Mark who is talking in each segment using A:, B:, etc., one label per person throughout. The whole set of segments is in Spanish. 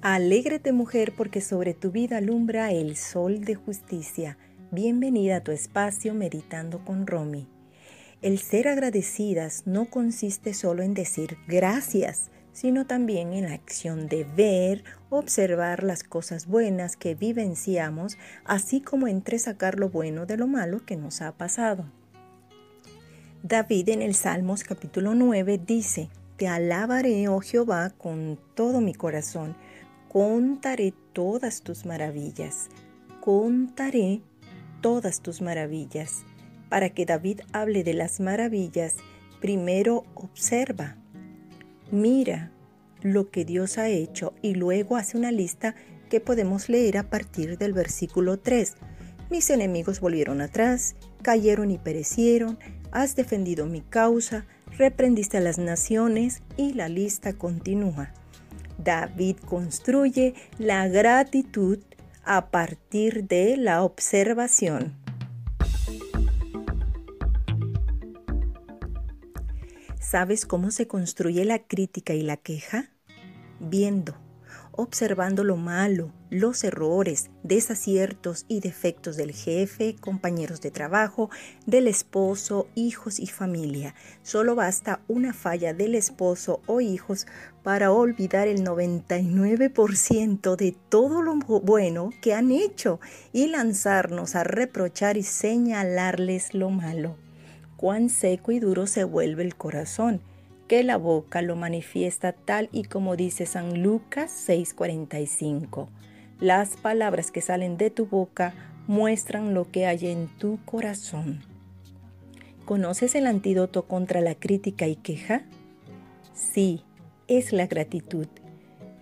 A: Alégrate mujer porque sobre tu vida alumbra el sol de justicia. Bienvenida a tu espacio Meditando con Romy. El ser agradecidas no consiste solo en decir gracias, sino también en la acción de ver, observar las cosas buenas que vivenciamos, así como entre sacar lo bueno de lo malo que nos ha pasado. David en el Salmos capítulo 9 dice, Te alabaré, oh Jehová, con todo mi corazón contaré todas tus maravillas, contaré todas tus maravillas. Para que David hable de las maravillas, primero observa, mira lo que Dios ha hecho y luego hace una lista que podemos leer a partir del versículo 3. Mis enemigos volvieron atrás, cayeron y perecieron, has defendido mi causa, reprendiste a las naciones y la lista continúa. David construye la gratitud a partir de la observación. ¿Sabes cómo se construye la crítica y la queja? Viendo observando lo malo, los errores, desaciertos y defectos del jefe, compañeros de trabajo, del esposo, hijos y familia. Solo basta una falla del esposo o hijos para olvidar el 99% de todo lo bueno que han hecho y lanzarnos a reprochar y señalarles lo malo. Cuán seco y duro se vuelve el corazón que la boca lo manifiesta tal y como dice San Lucas 6:45. Las palabras que salen de tu boca muestran lo que hay en tu corazón. ¿Conoces el antídoto contra la crítica y queja? Sí, es la gratitud.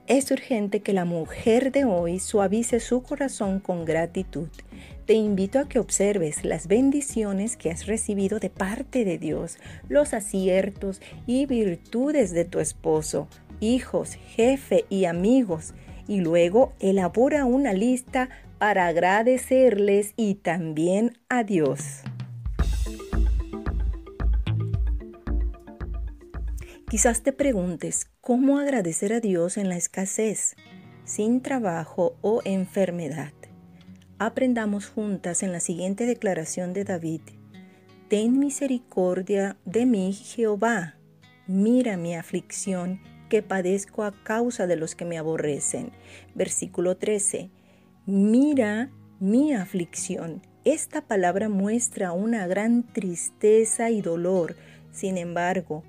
A: Es urgente que la mujer de hoy suavice su corazón con gratitud. Te invito a que observes las bendiciones que has recibido de parte de Dios, los aciertos y virtudes de tu esposo, hijos, jefe y amigos, y luego elabora una lista para agradecerles y también a Dios. Quizás te preguntes, ¿cómo agradecer a Dios en la escasez, sin trabajo o enfermedad? Aprendamos juntas en la siguiente declaración de David. Ten misericordia de mí, Jehová. Mira mi aflicción que padezco a causa de los que me aborrecen. Versículo 13. Mira mi aflicción. Esta palabra muestra una gran tristeza y dolor. Sin embargo,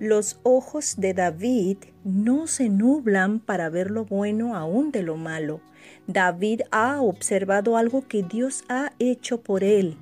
A: los ojos de David no se nublan para ver lo bueno aún de lo malo. David ha observado algo que Dios ha hecho por él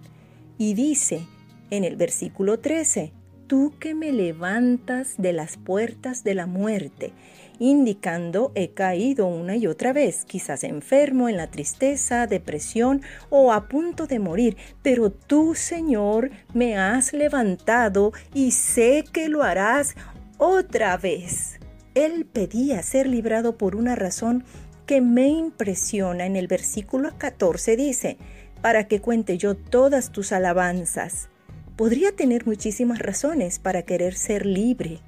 A: y dice en el versículo 13, tú que me levantas de las puertas de la muerte indicando he caído una y otra vez, quizás enfermo, en la tristeza, depresión o a punto de morir, pero tú, Señor, me has levantado y sé que lo harás otra vez. Él pedía ser librado por una razón que me impresiona. En el versículo 14 dice, para que cuente yo todas tus alabanzas. Podría tener muchísimas razones para querer ser libre,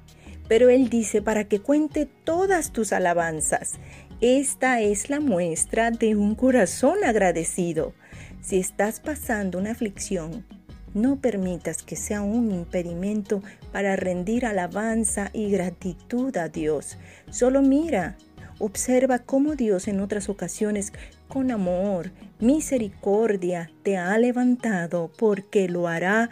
A: pero Él dice para que cuente todas tus alabanzas. Esta es la muestra de un corazón agradecido. Si estás pasando una aflicción, no permitas que sea un impedimento para rendir alabanza y gratitud a Dios. Solo mira, observa cómo Dios en otras ocasiones con amor, misericordia te ha levantado porque lo hará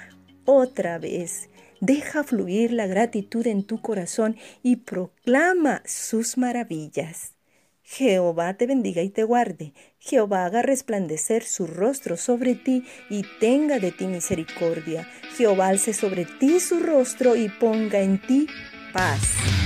A: otra vez. Deja fluir la gratitud en tu corazón y proclama sus maravillas. Jehová te bendiga y te guarde. Jehová haga resplandecer su rostro sobre ti y tenga de ti misericordia. Jehová alce sobre ti su rostro y ponga en ti paz.